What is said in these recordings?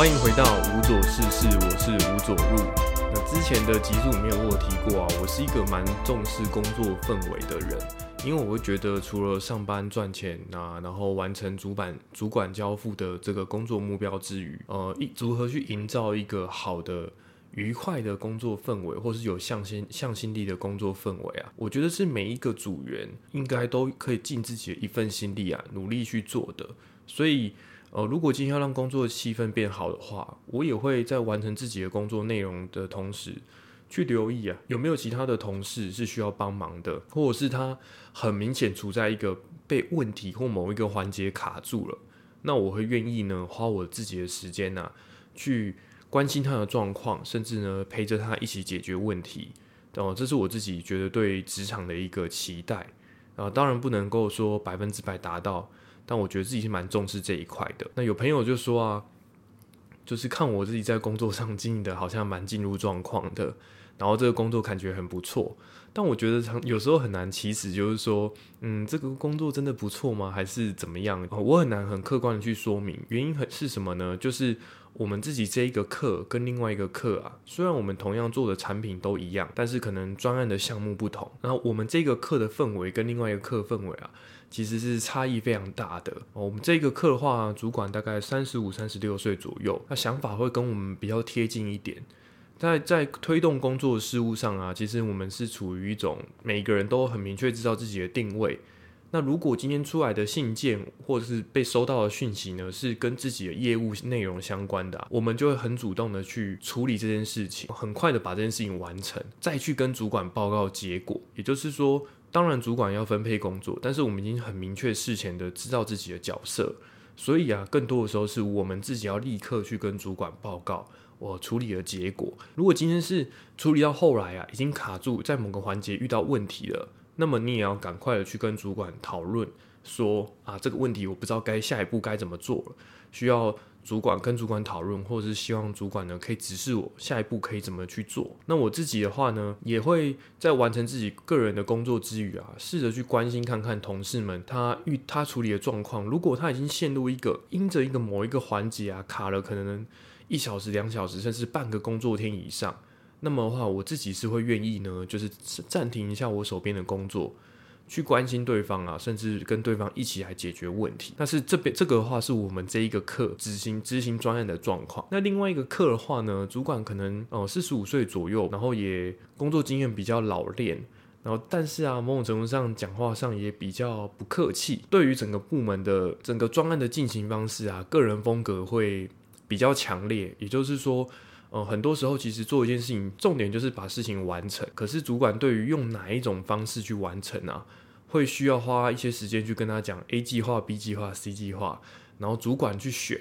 欢迎回到无左事事，我是吴左入。那之前的集数里面我有提过啊，我是一个蛮重视工作氛围的人，因为我会觉得除了上班赚钱啊，然后完成主板主管交付的这个工作目标之余，呃，一如何去营造一个好的。愉快的工作氛围，或是有向心向心力的工作氛围啊，我觉得是每一个组员应该都可以尽自己的一份心力啊，努力去做的。所以，呃，如果今天要让工作气氛变好的话，我也会在完成自己的工作内容的同时，去留意啊，有没有其他的同事是需要帮忙的，或者是他很明显处在一个被问题或某一个环节卡住了，那我会愿意呢，花我自己的时间呐，去。关心他的状况，甚至呢陪着他一起解决问题，哦，这是我自己觉得对职场的一个期待啊。当然不能够说百分之百达到，但我觉得自己是蛮重视这一块的。那有朋友就说啊，就是看我自己在工作上经营的好像蛮进入状况的，然后这个工作感觉很不错。但我觉得有时候很难，其实就是说，嗯，这个工作真的不错吗？还是怎么样？我很难很客观的去说明原因很是什么呢？就是我们自己这一个课跟另外一个课啊，虽然我们同样做的产品都一样，但是可能专案的项目不同。然后我们这个课的氛围跟另外一个课氛围啊，其实是差异非常大的。我们这个刻画，主管大概三十五、三十六岁左右，那想法会跟我们比较贴近一点。在在推动工作事务上啊，其实我们是处于一种每个人都很明确知道自己的定位。那如果今天出来的信件或者是被收到的讯息呢，是跟自己的业务内容相关的，我们就会很主动的去处理这件事情，很快的把这件事情完成，再去跟主管报告结果。也就是说，当然主管要分配工作，但是我们已经很明确事前的知道自己的角色，所以啊，更多的时候是我们自己要立刻去跟主管报告。我处理的结果，如果今天是处理到后来啊，已经卡住在某个环节遇到问题了，那么你也要赶快的去跟主管讨论，说啊这个问题我不知道该下一步该怎么做了，需要主管跟主管讨论，或者是希望主管呢可以指示我下一步可以怎么去做。那我自己的话呢，也会在完成自己个人的工作之余啊，试着去关心看看同事们他遇他处理的状况，如果他已经陷入一个因着一个某一个环节啊卡了，可能。一小时、两小时，甚至半个工作天以上，那么的话，我自己是会愿意呢，就是暂停一下我手边的工作，去关心对方啊，甚至跟对方一起来解决问题。但是这边这个的话，是我们这一个课执行执行专案的状况。那另外一个课的话呢，主管可能哦四十五岁左右，然后也工作经验比较老练，然后但是啊，某种程度上讲话上也比较不客气。对于整个部门的整个专案的进行方式啊，个人风格会。比较强烈，也就是说，呃，很多时候其实做一件事情，重点就是把事情完成。可是主管对于用哪一种方式去完成啊，会需要花一些时间去跟他讲 A 计划、B 计划、C 计划，然后主管去选。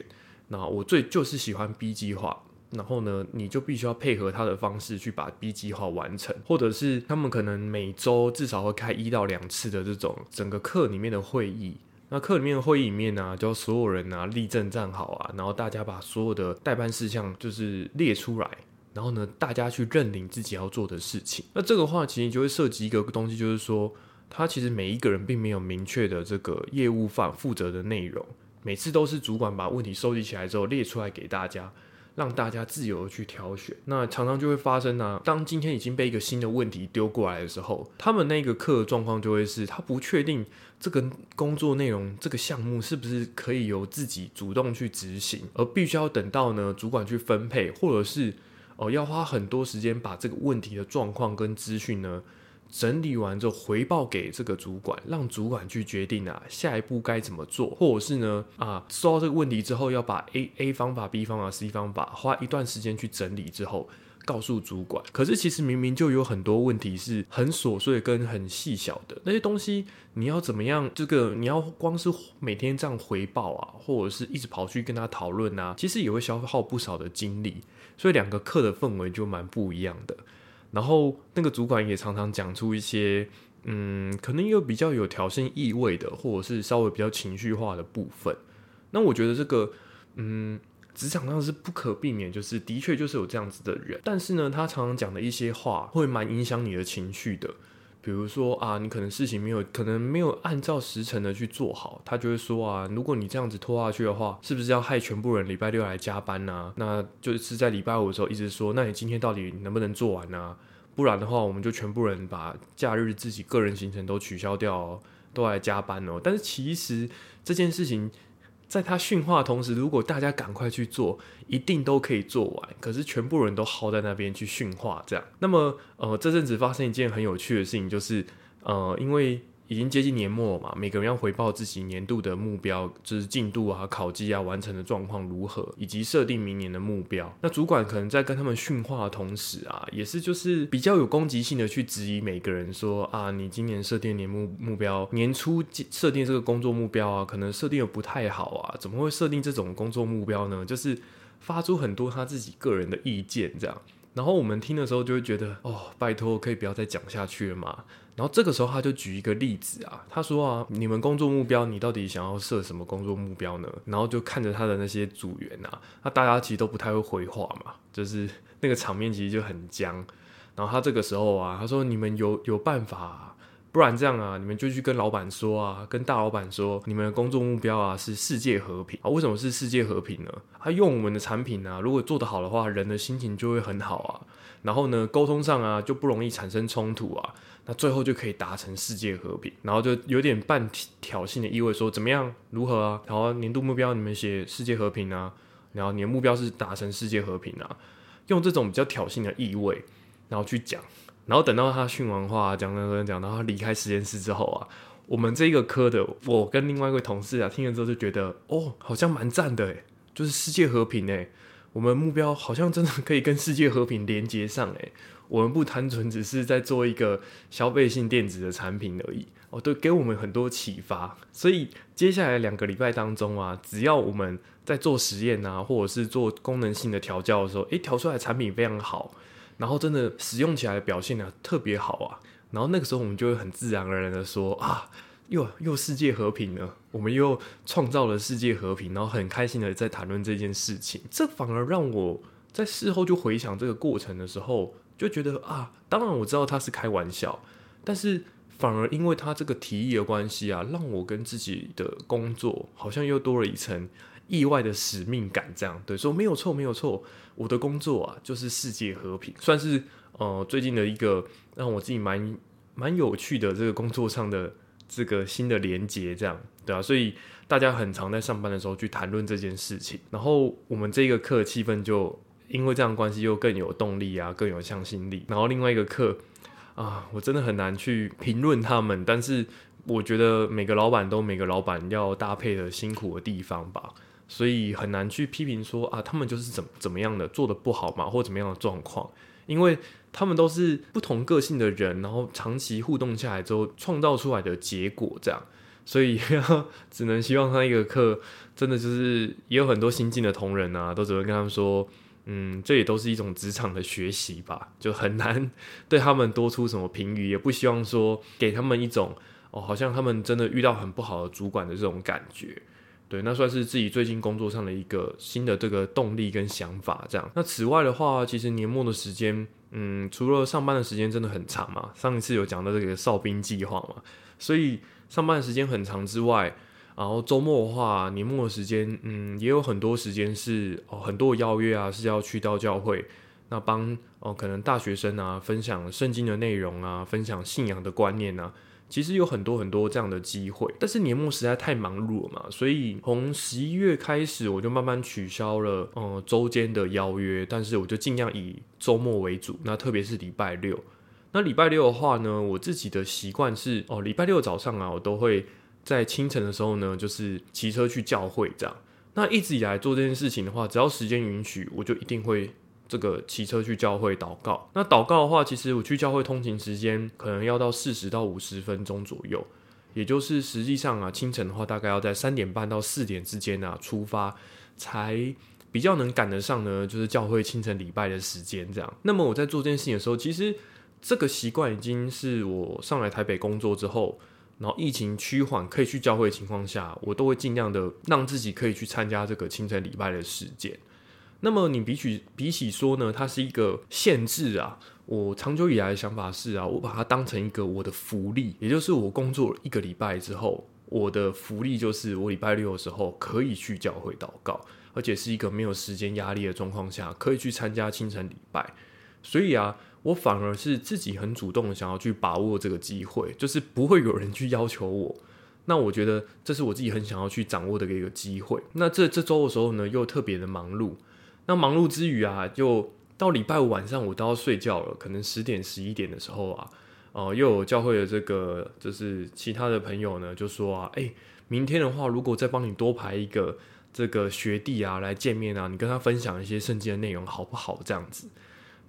那我最就是喜欢 B 计划，然后呢，你就必须要配合他的方式去把 B 计划完成，或者是他们可能每周至少会开一到两次的这种整个课里面的会议。那课里面的会议里面呢，教所有人啊立正站好啊，然后大家把所有的代办事项就是列出来，然后呢，大家去认领自己要做的事情。那这个话其实就会涉及一个东西，就是说，他其实每一个人并没有明确的这个业务范负责的内容，每次都是主管把问题收集起来之后列出来给大家。让大家自由的去挑选，那常常就会发生呢。当今天已经被一个新的问题丢过来的时候，他们那个课的状况就会是，他不确定这个工作内容、这个项目是不是可以由自己主动去执行，而必须要等到呢主管去分配，或者是哦要花很多时间把这个问题的状况跟资讯呢。整理完之后回报给这个主管，让主管去决定啊下一步该怎么做，或者是呢啊收到这个问题之后要把 A A 方法、B 方法、C 方法花一段时间去整理之后告诉主管。可是其实明明就有很多问题是很琐碎跟很细小的那些东西，你要怎么样？这个你要光是每天这样回报啊，或者是一直跑去跟他讨论啊，其实也会消耗不少的精力。所以两个课的氛围就蛮不一样的。然后那个主管也常常讲出一些，嗯，可能又比较有挑衅意味的，或者是稍微比较情绪化的部分。那我觉得这个，嗯，职场上是不可避免，就是的确就是有这样子的人。但是呢，他常常讲的一些话会蛮影响你的情绪的。比如说啊，你可能事情没有，可能没有按照时辰的去做好，他就会说啊，如果你这样子拖下去的话，是不是要害全部人礼拜六来加班呢？那就是在礼拜五的时候一直说，那你今天到底能不能做完呢？不然的话，我们就全部人把假日自己个人行程都取消掉，都来加班哦。但是其实这件事情。在他驯化的同时，如果大家赶快去做，一定都可以做完。可是全部人都耗在那边去驯化，这样。那么，呃，这阵子发生一件很有趣的事情，就是，呃，因为。已经接近年末嘛，每个人要回报自己年度的目标，就是进度啊、考绩啊、完成的状况如何，以及设定明年的目标。那主管可能在跟他们训话的同时啊，也是就是比较有攻击性的去质疑每个人说啊，你今年设定年目目标，年初设定这个工作目标啊，可能设定的不太好啊，怎么会设定这种工作目标呢？就是发出很多他自己个人的意见这样。然后我们听的时候就会觉得，哦，拜托，可以不要再讲下去了嘛。然后这个时候他就举一个例子啊，他说啊，你们工作目标，你到底想要设什么工作目标呢？然后就看着他的那些组员啊，那大家其实都不太会回话嘛，就是那个场面其实就很僵。然后他这个时候啊，他说你们有有办法。不然这样啊，你们就去跟老板说啊，跟大老板说，你们的工作目标啊是世界和平啊。为什么是世界和平呢？他用我们的产品啊，如果做得好的话，人的心情就会很好啊。然后呢，沟通上啊就不容易产生冲突啊。那最后就可以达成世界和平。然后就有点半挑衅的意味，说怎么样，如何啊？然后年度目标你们写世界和平啊，然后你的目标是达成世界和平啊，用这种比较挑衅的意味，然后去讲。然后等到他训完话，讲讲讲讲，然后离开实验室之后啊，我们这个科的我跟另外一位同事啊，听了之后就觉得，哦，好像蛮赞的诶，就是世界和平诶，我们目标好像真的可以跟世界和平连接上诶，我们不单纯只是在做一个消费性电子的产品而已，哦，对，给我们很多启发。所以接下来两个礼拜当中啊，只要我们在做实验啊，或者是做功能性的调教的时候，诶，调出来产品非常好。然后真的使用起来表现呢特别好啊，然后那个时候我们就会很自然而然的说啊，又又世界和平了，我们又创造了世界和平，然后很开心的在谈论这件事情。这反而让我在事后就回想这个过程的时候，就觉得啊，当然我知道他是开玩笑，但是反而因为他这个提议的关系啊，让我跟自己的工作好像又多了一层。意外的使命感，这样对说没有错，没有错。我的工作啊，就是世界和平，算是呃最近的一个让我自己蛮蛮有趣的这个工作上的这个新的连接，这样对啊。所以大家很常在上班的时候去谈论这件事情，然后我们这个课气氛就因为这样关系又更有动力啊，更有向心力。然后另外一个课啊，我真的很难去评论他们，但是我觉得每个老板都每个老板要搭配的辛苦的地方吧。所以很难去批评说啊，他们就是怎怎么样的做的不好嘛，或怎么样的状况，因为他们都是不同个性的人，然后长期互动下来之后创造出来的结果这样，所以只能希望他一个课真的就是也有很多新进的同仁啊，都只会跟他们说，嗯，这也都是一种职场的学习吧，就很难 对他们多出什么评语，也不希望说给他们一种哦，好像他们真的遇到很不好的主管的这种感觉。对，那算是自己最近工作上的一个新的这个动力跟想法，这样。那此外的话，其实年末的时间，嗯，除了上班的时间真的很长嘛，上一次有讲到这个哨兵计划嘛，所以上班的时间很长之外，然后周末的话，年末的时间，嗯，也有很多时间是哦，很多邀约啊是要去到教会，那帮哦可能大学生啊分享圣经的内容啊，分享信仰的观念啊。其实有很多很多这样的机会，但是年末实在太忙碌了嘛，所以从十一月开始，我就慢慢取消了呃周间的邀约，但是我就尽量以周末为主。那特别是礼拜六，那礼拜六的话呢，我自己的习惯是哦，礼拜六早上啊，我都会在清晨的时候呢，就是骑车去教会这样。那一直以来做这件事情的话，只要时间允许，我就一定会。这个骑车去教会祷告，那祷告的话，其实我去教会通勤时间可能要到四十到五十分钟左右，也就是实际上啊，清晨的话大概要在三点半到四点之间啊出发，才比较能赶得上呢，就是教会清晨礼拜的时间这样。那么我在做这件事情的时候，其实这个习惯已经是我上来台北工作之后，然后疫情趋缓可以去教会的情况下，我都会尽量的让自己可以去参加这个清晨礼拜的时间。那么你比起比起说呢，它是一个限制啊。我长久以来的想法是啊，我把它当成一个我的福利，也就是我工作一个礼拜之后，我的福利就是我礼拜六的时候可以去教会祷告，而且是一个没有时间压力的状况下，可以去参加清晨礼拜。所以啊，我反而是自己很主动想要去把握这个机会，就是不会有人去要求我。那我觉得这是我自己很想要去掌握的一个机会。那这这周的时候呢，又特别的忙碌。那忙碌之余啊，就到礼拜五晚上，我都要睡觉了，可能十点十一点的时候啊，哦，又有教会的这个就是其他的朋友呢，就说啊，哎，明天的话，如果再帮你多排一个这个学弟啊来见面啊，你跟他分享一些圣经的内容好不好？这样子。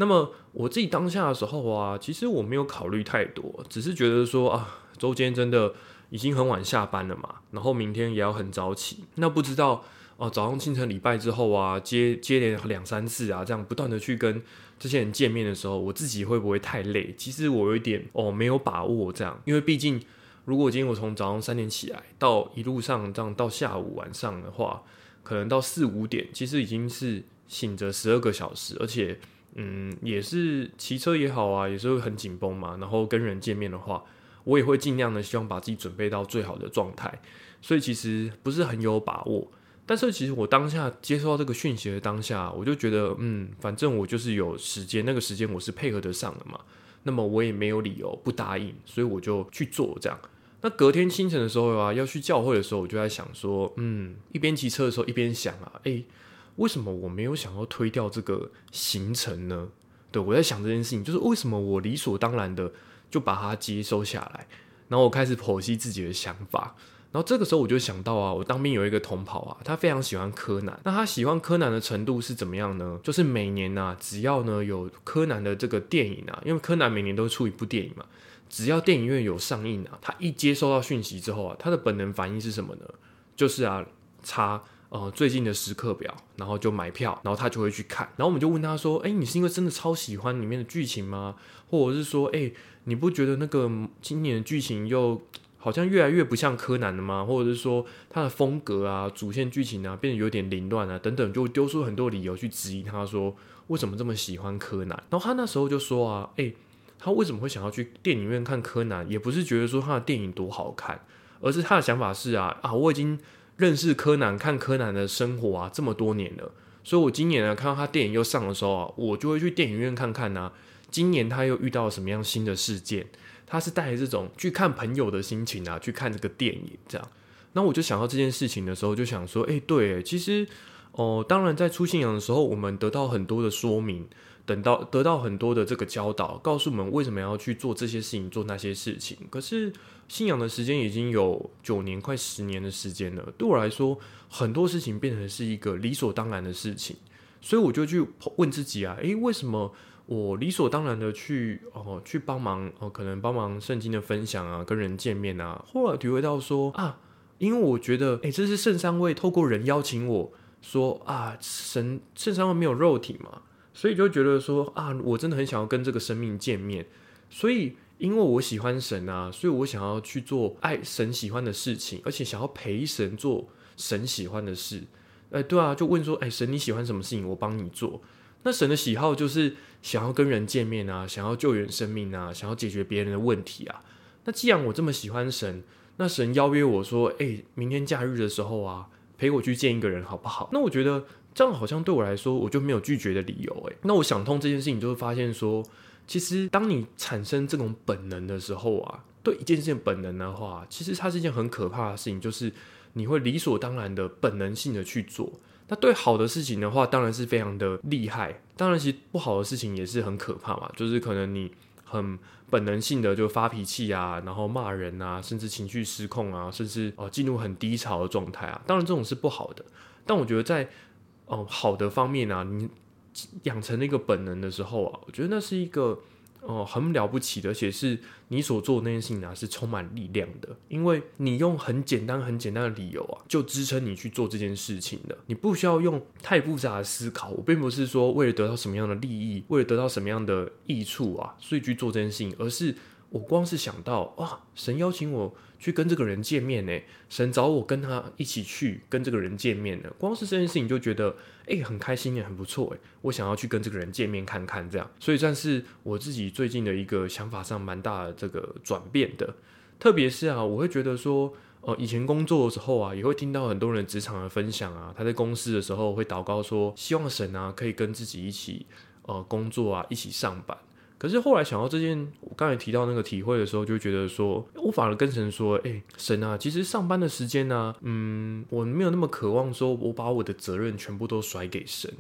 那么我自己当下的时候啊，其实我没有考虑太多，只是觉得说啊，周间真的已经很晚下班了嘛，然后明天也要很早起，那不知道。哦，早上清晨礼拜之后啊，接接连两三次啊，这样不断的去跟这些人见面的时候，我自己会不会太累？其实我有一点哦，没有把握这样，因为毕竟如果今天我从早上三点起来，到一路上这样到下午晚上的话，可能到四五点，其实已经是醒着十二个小时，而且嗯，也是骑车也好啊，也是会很紧绷嘛。然后跟人见面的话，我也会尽量的希望把自己准备到最好的状态，所以其实不是很有把握。但是其实我当下接收到这个讯息的当下，我就觉得，嗯，反正我就是有时间，那个时间我是配合得上的嘛，那么我也没有理由不答应，所以我就去做这样。那隔天清晨的时候啊，要去教会的时候，我就在想说，嗯，一边骑车的时候一边想啊，诶，为什么我没有想要推掉这个行程呢？对我在想这件事情，就是为什么我理所当然的就把它接收下来，然后我开始剖析自己的想法。然后这个时候我就想到啊，我当兵有一个同袍啊，他非常喜欢柯南。那他喜欢柯南的程度是怎么样呢？就是每年呐，只要呢有柯南的这个电影啊，因为柯南每年都出一部电影嘛，只要电影院有上映啊，他一接收到讯息之后啊，他的本能反应是什么呢？就是啊，插呃最近的时刻表，然后就买票，然后他就会去看。然后我们就问他说：“哎，你是因为真的超喜欢里面的剧情吗？或者是说，哎，你不觉得那个今年的剧情又？”好像越来越不像柯南了吗？或者是说他的风格啊、主线剧情啊变得有点凌乱啊等等，就丢出很多理由去质疑他说为什么这么喜欢柯南。然后他那时候就说啊，诶，他为什么会想要去电影院看柯南？也不是觉得说他的电影多好看，而是他的想法是啊啊，我已经认识柯南、看柯南的生活啊这么多年了，所以我今年呢看到他电影又上的时候啊，我就会去电影院看看呢。今年他又遇到什么样新的事件？他是带着这种去看朋友的心情啊，去看这个电影这样。那我就想到这件事情的时候，就想说，哎，对，其实哦，当然在出信仰的时候，我们得到很多的说明，等到得到很多的这个教导，告诉我们为什么要去做这些事情，做那些事情。可是信仰的时间已经有九年，快十年的时间了，对我来说，很多事情变成是一个理所当然的事情，所以我就去问自己啊，诶，为什么？我理所当然的去哦，去帮忙哦，可能帮忙圣经的分享啊，跟人见面啊。后来体会到说啊，因为我觉得，哎，这是圣三位透过人邀请我说啊，神圣三位没有肉体嘛，所以就觉得说啊，我真的很想要跟这个生命见面。所以因为我喜欢神啊，所以我想要去做爱神喜欢的事情，而且想要陪神做神喜欢的事。哎，对啊，就问说，哎，神你喜欢什么事情，我帮你做。那神的喜好就是想要跟人见面啊，想要救援生命啊，想要解决别人的问题啊。那既然我这么喜欢神，那神邀约我说：“哎，明天假日的时候啊，陪我去见一个人好不好？”那我觉得这样好像对我来说，我就没有拒绝的理由。哎，那我想通这件事情，就会发现说，其实当你产生这种本能的时候啊，对一件事情本能的话，其实它是一件很可怕的事情，就是你会理所当然的本能性的去做。那对好的事情的话，当然是非常的厉害。当然，其实不好的事情也是很可怕嘛。就是可能你很本能性的就发脾气啊，然后骂人啊，甚至情绪失控啊，甚至哦进入很低潮的状态啊。当然，这种是不好的。但我觉得在哦好的方面啊，你养成那个本能的时候啊，我觉得那是一个。哦，很了不起的，而且是你所做的那件事情啊，是充满力量的，因为你用很简单、很简单的理由啊，就支撑你去做这件事情的。你不需要用太复杂的思考。我并不是说为了得到什么样的利益，为了得到什么样的益处啊，所以去做这件事情，而是我光是想到啊，神邀请我去跟这个人见面呢，神找我跟他一起去跟这个人见面呢。光是这件事情就觉得哎很开心也很不错哎，我想要去跟这个人见面看看这样，所以算是我自己最近的一个想法上蛮大的这个转变的。特别是啊，我会觉得说，呃，以前工作的时候啊，也会听到很多人职场的分享啊，他在公司的时候会祷告说，希望神啊可以跟自己一起呃工作啊，一起上班。可是后来想到这件，我刚才提到那个体会的时候，就觉得说，我反而跟神说，哎，神啊，其实上班的时间呢，嗯，我没有那么渴望说，我把我的责任全部都甩给神，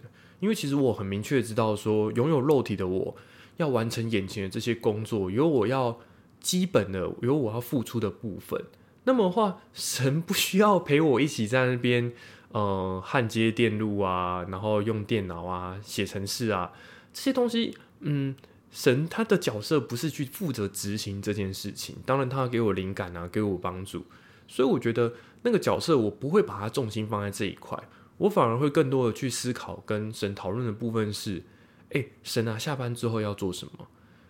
因为其实我很明确知道说，拥有肉体的我要完成眼前的这些工作，有我要基本的，有我要付出的部分。那么的话，神不需要陪我一起在那边，呃，焊接电路啊，然后用电脑啊，写程式啊，这些东西，嗯。神他的角色不是去负责执行这件事情，当然他给我灵感啊，给我帮助，所以我觉得那个角色我不会把它重心放在这一块，我反而会更多的去思考跟神讨论的部分是，哎，神啊，下班之后要做什么？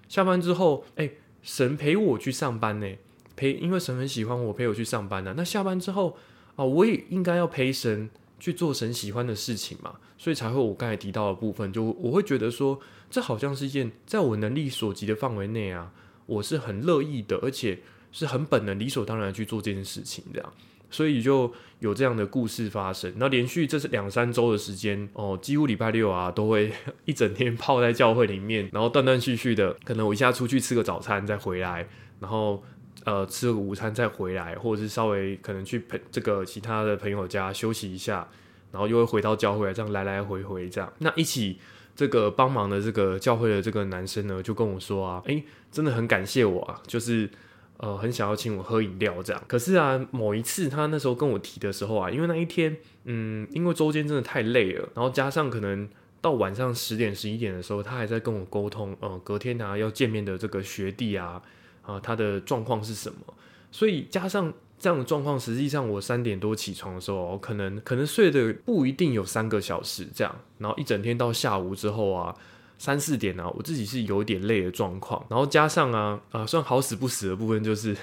下班之后，哎，神陪我去上班呢，陪，因为神很喜欢我，陪我去上班呢。那下班之后啊，我也应该要陪神去做神喜欢的事情嘛，所以才会我刚才提到的部分，就我会觉得说。这好像是一件在我能力所及的范围内啊，我是很乐意的，而且是很本能、理所当然去做这件事情，这样，所以就有这样的故事发生。那连续这是两三周的时间哦，几乎礼拜六啊都会一整天泡在教会里面，然后断断续续的，可能我一下出去吃个早餐再回来，然后呃吃个午餐再回来，或者是稍微可能去朋这个其他的朋友家休息一下，然后又会回到教会来，这样来来回回这样，那一起。这个帮忙的这个教会的这个男生呢，就跟我说啊，诶，真的很感谢我啊，就是呃，很想要请我喝饮料这样。可是啊，某一次他那时候跟我提的时候啊，因为那一天，嗯，因为周间真的太累了，然后加上可能到晚上十点十一点的时候，他还在跟我沟通，呃，隔天啊要见面的这个学弟啊，啊，他的状况是什么，所以加上。这样的状况，实际上我三点多起床的时候，我可能可能睡的不一定有三个小时这样，然后一整天到下午之后啊，三四点啊，我自己是有点累的状况，然后加上啊啊，算好死不死的部分就是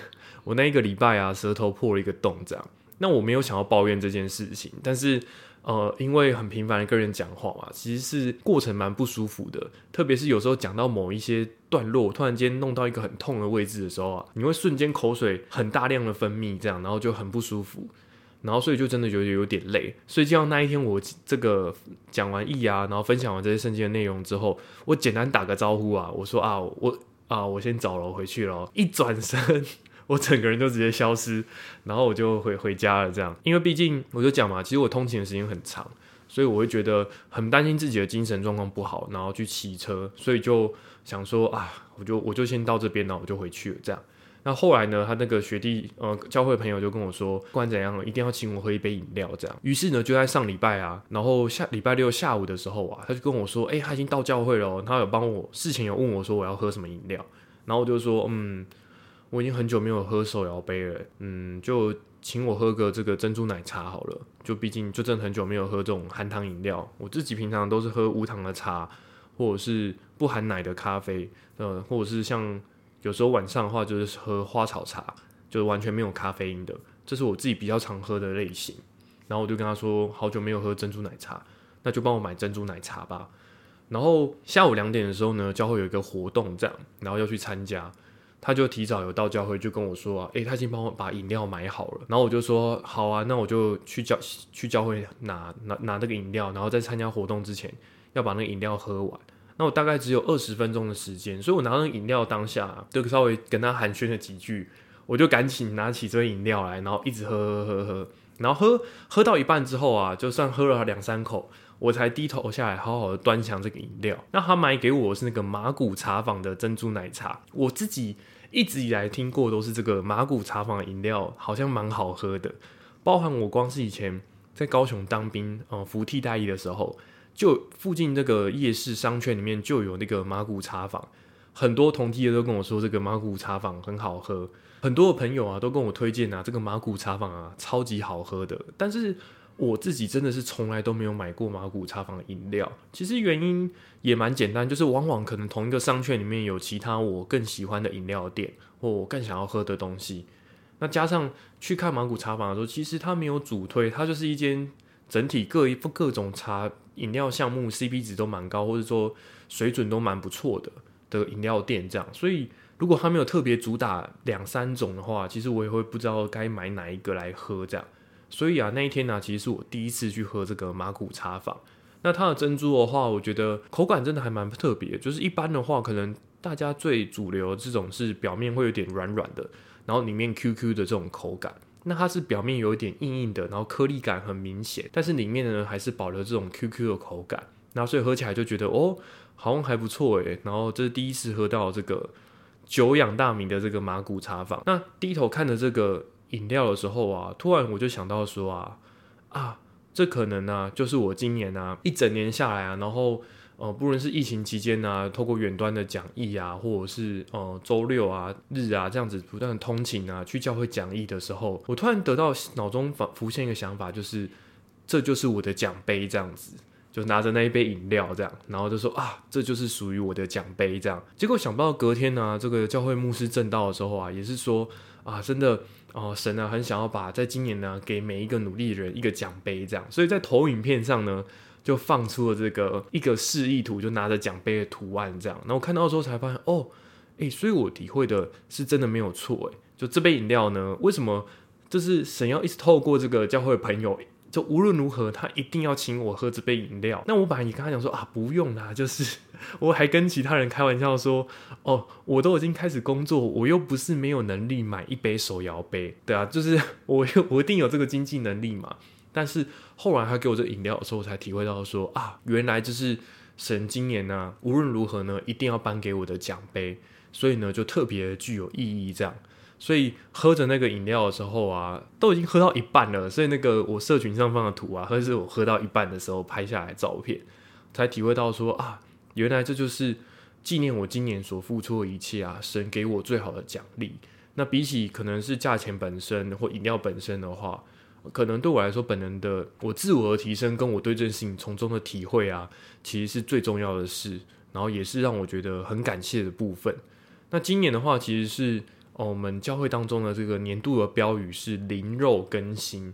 我那一个礼拜啊，舌头破了一个洞这样，那我没有想要抱怨这件事情，但是。呃，因为很频繁的跟人讲话嘛，其实是过程蛮不舒服的。特别是有时候讲到某一些段落，突然间弄到一个很痛的位置的时候啊，你会瞬间口水很大量的分泌，这样，然后就很不舒服，然后所以就真的觉得有点累。所以就像那一天我这个讲完义啊，然后分享完这些圣经的内容之后，我简单打个招呼啊，我说啊，我啊，我先走了，回去了。一转身。我整个人就直接消失，然后我就回回家了。这样，因为毕竟我就讲嘛，其实我通勤的时间很长，所以我会觉得很担心自己的精神状况不好，然后去骑车，所以就想说啊，我就我就先到这边然后，我就回去了。这样，那后来呢，他那个学弟呃教会朋友就跟我说，不管怎样，一定要请我喝一杯饮料。这样，于是呢，就在上礼拜啊，然后下礼拜六下午的时候啊，他就跟我说，哎，他已经到教会了，他有帮我事前有问我说我要喝什么饮料，然后我就说，嗯。我已经很久没有喝手摇杯了，嗯，就请我喝个这个珍珠奶茶好了。就毕竟就真的很久没有喝这种含糖饮料，我自己平常都是喝无糖的茶，或者是不含奶的咖啡，呃，或者是像有时候晚上的话就是喝花草茶，就是完全没有咖啡因的，这是我自己比较常喝的类型。然后我就跟他说，好久没有喝珍珠奶茶，那就帮我买珍珠奶茶吧。然后下午两点的时候呢，教会有一个活动这样，然后要去参加。他就提早有到教会，就跟我说啊，诶，他已经帮我把饮料买好了。然后我就说好啊，那我就去教去教会拿拿拿这个饮料，然后在参加活动之前要把那个饮料喝完。那我大概只有二十分钟的时间，所以我拿那饮料当下就稍微跟他寒暄了几句，我就赶紧拿起这杯饮料来，然后一直喝喝喝喝，然后喝喝到一半之后啊，就算喝了两三口。我才低头下来，好好的端详这个饮料。那他买给我是那个马古茶坊的珍珠奶茶。我自己一直以来听过都是这个马古茶坊的饮料，好像蛮好喝的。包含我光是以前在高雄当兵，呃，服替代役的时候，就附近这个夜市商圈里面就有那个马古茶坊，很多同梯的都跟我说这个马古茶坊很好喝。很多的朋友啊都跟我推荐啊，这个马古茶坊啊超级好喝的，但是。我自己真的是从来都没有买过马古茶坊的饮料，其实原因也蛮简单，就是往往可能同一个商圈里面有其他我更喜欢的饮料店，或我更想要喝的东西，那加上去看马古茶坊的时候，其实它没有主推，它就是一间整体各一各种茶饮料项目 CP 值都蛮高，或者说水准都蛮不错的的饮料店这样。所以如果它没有特别主打两三种的话，其实我也会不知道该买哪一个来喝这样。所以啊，那一天呢，其实是我第一次去喝这个马古茶坊。那它的珍珠的话，我觉得口感真的还蛮特别。就是一般的话，可能大家最主流这种是表面会有点软软的，然后里面 QQ 的这种口感。那它是表面有一点硬硬的，然后颗粒感很明显，但是里面呢还是保留这种 QQ 的口感。那所以喝起来就觉得哦，好像还不错诶。然后这是第一次喝到这个久仰大名的这个马古茶坊。那低头看着这个。饮料的时候啊，突然我就想到说啊啊，这可能呢，就是我今年呢一整年下来啊，然后呃，不论是疫情期间呢，透过远端的讲义啊，或者是呃周六啊日啊这样子不断的通勤啊，去教会讲义的时候，我突然得到脑中浮浮现一个想法，就是这就是我的奖杯这样子，就拿着那一杯饮料这样，然后就说啊，这就是属于我的奖杯这样。结果想不到隔天呢，这个教会牧师正道的时候啊，也是说啊，真的。哦，神呢很想要把在今年呢给每一个努力的人一个奖杯，这样，所以在投影片上呢就放出了这个一个示意图，就拿着奖杯的图案这样。然后我看到之后才发现，哦，诶，所以我体会的是真的没有错，诶，就这杯饮料呢，为什么就是神要一直透过这个教会的朋友？就无论如何，他一定要请我喝这杯饮料。那我本来也跟他讲说啊，不用啦，就是我还跟其他人开玩笑说，哦，我都已经开始工作，我又不是没有能力买一杯手摇杯，对啊，就是 我又我一定有这个经济能力嘛。但是后来他给我这饮料的时候，我才体会到说啊，原来就是神今年呢，无论如何呢，一定要颁给我的奖杯，所以呢，就特别具有意义这样。所以喝着那个饮料的时候啊，都已经喝到一半了。所以那个我社群上放的图啊，或是我喝到一半的时候拍下来照片，才体会到说啊，原来这就是纪念我今年所付出的一切啊，神给我最好的奖励。那比起可能是价钱本身或饮料本身的话，可能对我来说，本人的我自我的提升跟我对这件事情从中的体会啊，其实是最重要的事，然后也是让我觉得很感谢的部分。那今年的话，其实是。哦，我们教会当中的这个年度的标语是“灵肉更新”，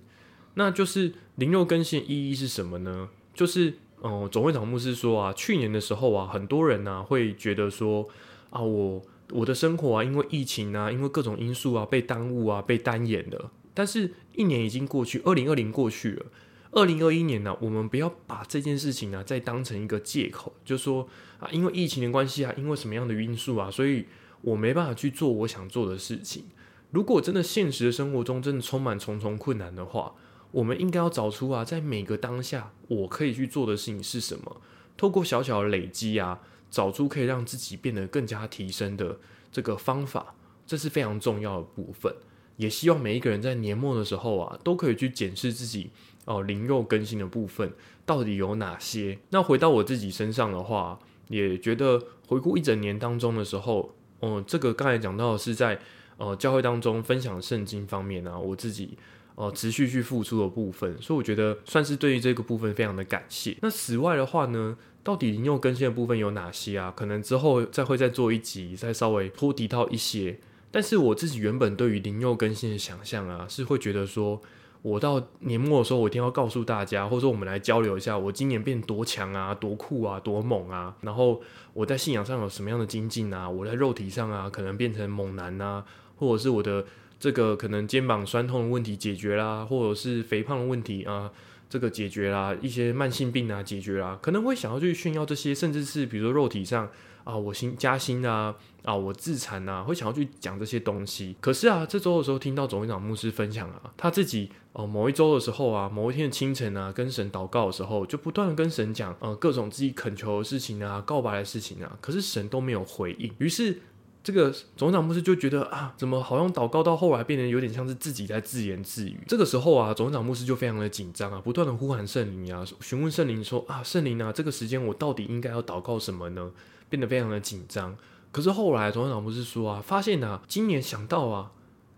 那就是“灵肉更新”意义是什么呢？就是，嗯，总会长牧师说啊，去年的时候啊，很多人呢会觉得说啊，我我的生活啊，因为疫情啊，因为各种因素啊，被耽误啊，被单延了。但是，一年已经过去，二零二零过去了，二零二一年呢，我们不要把这件事情呢再当成一个借口，就说啊，因为疫情的关系啊，因为什么样的因素啊，所以。我没办法去做我想做的事情。如果真的现实的生活中真的充满重重困难的话，我们应该要找出啊，在每个当下我可以去做的事情是什么。透过小小的累积啊，找出可以让自己变得更加提升的这个方法，这是非常重要的部分。也希望每一个人在年末的时候啊，都可以去检视自己哦，灵肉更新的部分到底有哪些。那回到我自己身上的话，也觉得回顾一整年当中的时候。哦，这个刚才讲到的是在呃教会当中分享圣经方面啊，我自己呃持续去付出的部分，所以我觉得算是对于这个部分非常的感谢。那此外的话呢，到底灵用更新的部分有哪些啊？可能之后再会再做一集，再稍微拖提到一些。但是我自己原本对于灵用更新的想象啊，是会觉得说。我到年末的时候，我一定要告诉大家，或者说我们来交流一下，我今年变多强啊，多酷啊，多猛啊！然后我在信仰上有什么样的精进啊？我在肉体上啊，可能变成猛男啊，或者是我的这个可能肩膀酸痛的问题解决啦，或者是肥胖的问题啊，这个解决啦，一些慢性病啊解决啦，可能会想要去炫耀这些，甚至是比如说肉体上。啊，我新加薪啊，啊，我自残啊，会想要去讲这些东西。可是啊，这周的时候听到总会长牧师分享啊，他自己哦，某一周的时候啊，某一天的清晨啊，跟神祷告的时候，就不断的跟神讲，呃，各种自己恳求的事情啊，告白的事情啊，可是神都没有回应。于是这个总长牧师就觉得啊，怎么好像祷告到后来变得有点像是自己在自言自语。这个时候啊，总长牧师就非常的紧张啊，不断的呼喊圣灵啊，询问圣灵说啊，圣灵啊，这个时间我到底应该要祷告什么呢？变得非常的紧张，可是后来董事长不是说啊，发现啊，今年想到啊，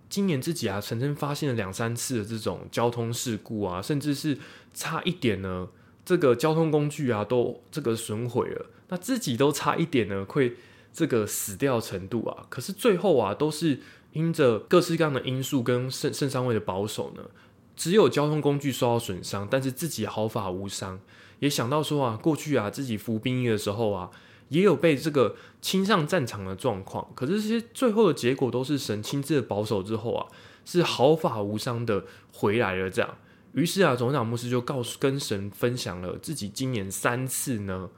今年自己啊，曾经发现了两三次的这种交通事故啊，甚至是差一点呢，这个交通工具啊都这个损毁了，那自己都差一点呢，会这个死掉程度啊，可是最后啊，都是因着各式各样的因素跟肾肾上位的保守呢，只有交通工具受到损伤，但是自己毫发无伤。也想到说啊，过去啊自己服兵役的时候啊，也有被这个亲上战场的状况，可是这些最后的结果都是神亲自的保守之后啊，是毫发无伤的回来了。这样，于是啊，总长牧师就告诉跟神分享了自己今年三次呢，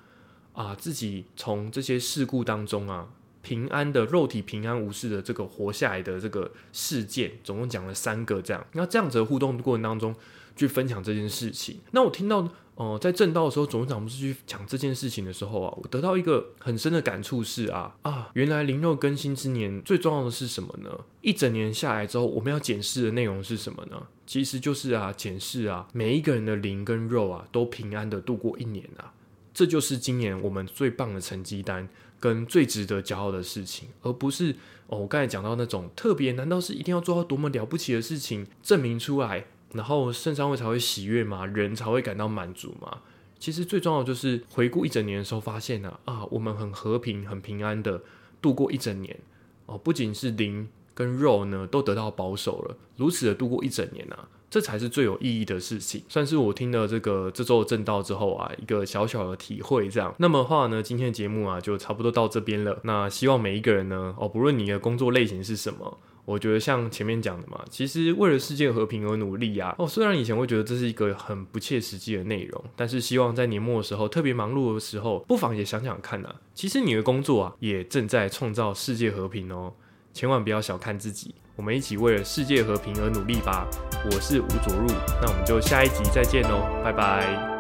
啊自己从这些事故当中啊。平安的肉体平安无事的这个活下来的这个事件，总共讲了三个这样。那这样子的互动过程当中，去分享这件事情。那我听到，哦，在正道的时候，总长不是去讲这件事情的时候啊，我得到一个很深的感触是啊啊，原来灵肉更新之年最重要的是什么呢？一整年下来之后，我们要检视的内容是什么呢？其实就是啊，检视啊，每一个人的灵跟肉啊，都平安的度过一年啊。这就是今年我们最棒的成绩单跟最值得骄傲的事情，而不是哦，我刚才讲到那种特别，难道是一定要做到多么了不起的事情证明出来，然后圣上会才会喜悦嘛？人才会感到满足嘛？其实最重要就是回顾一整年的时候，发现呢啊，我们很和平、很平安的度过一整年哦，不仅是灵跟肉呢都得到保守了，如此的度过一整年啊。这才是最有意义的事情，算是我听了这个这周的正道之后啊，一个小小的体会。这样，那么话呢，今天的节目啊，就差不多到这边了。那希望每一个人呢，哦，不论你的工作类型是什么，我觉得像前面讲的嘛，其实为了世界和平而努力啊。哦，虽然以前会觉得这是一个很不切实际的内容，但是希望在年末的时候，特别忙碌的时候，不妨也想想看啊，其实你的工作啊，也正在创造世界和平哦。千万不要小看自己，我们一起为了世界和平而努力吧！我是吴卓入，那我们就下一集再见喽，拜拜。